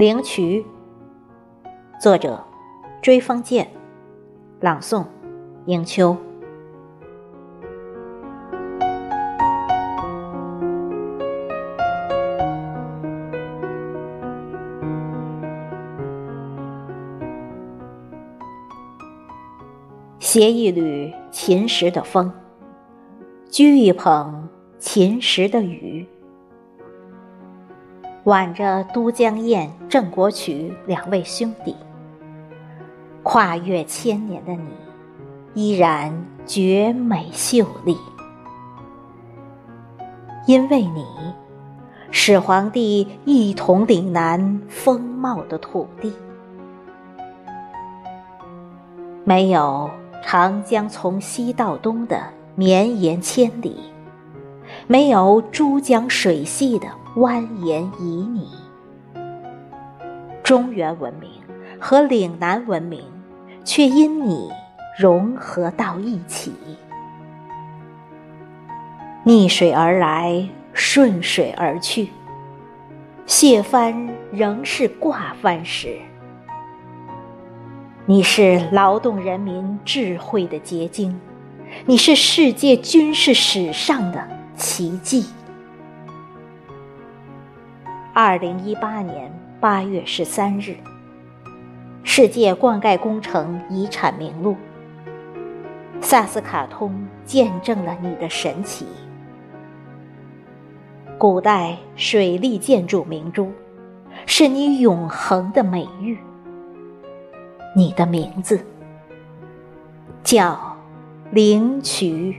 灵渠，作者：追风剑，朗诵：迎秋。携一缕秦时的风，掬一捧秦时的雨。挽着都江堰、郑国渠两位兄弟，跨越千年的你，依然绝美秀丽。因为你，始皇帝一统岭南丰茂的土地。没有长江从西到东的绵延千里，没有珠江水系的。蜿蜒旖旎，中原文明和岭南文明却因你融合到一起。逆水而来，顺水而去，卸帆仍是挂帆时。你是劳动人民智慧的结晶，你是世界军事史上的奇迹。二零一八年八月十三日，世界灌溉工程遗产名录，萨斯卡通见证了你的神奇。古代水利建筑明珠，是你永恒的美誉。你的名字叫灵渠。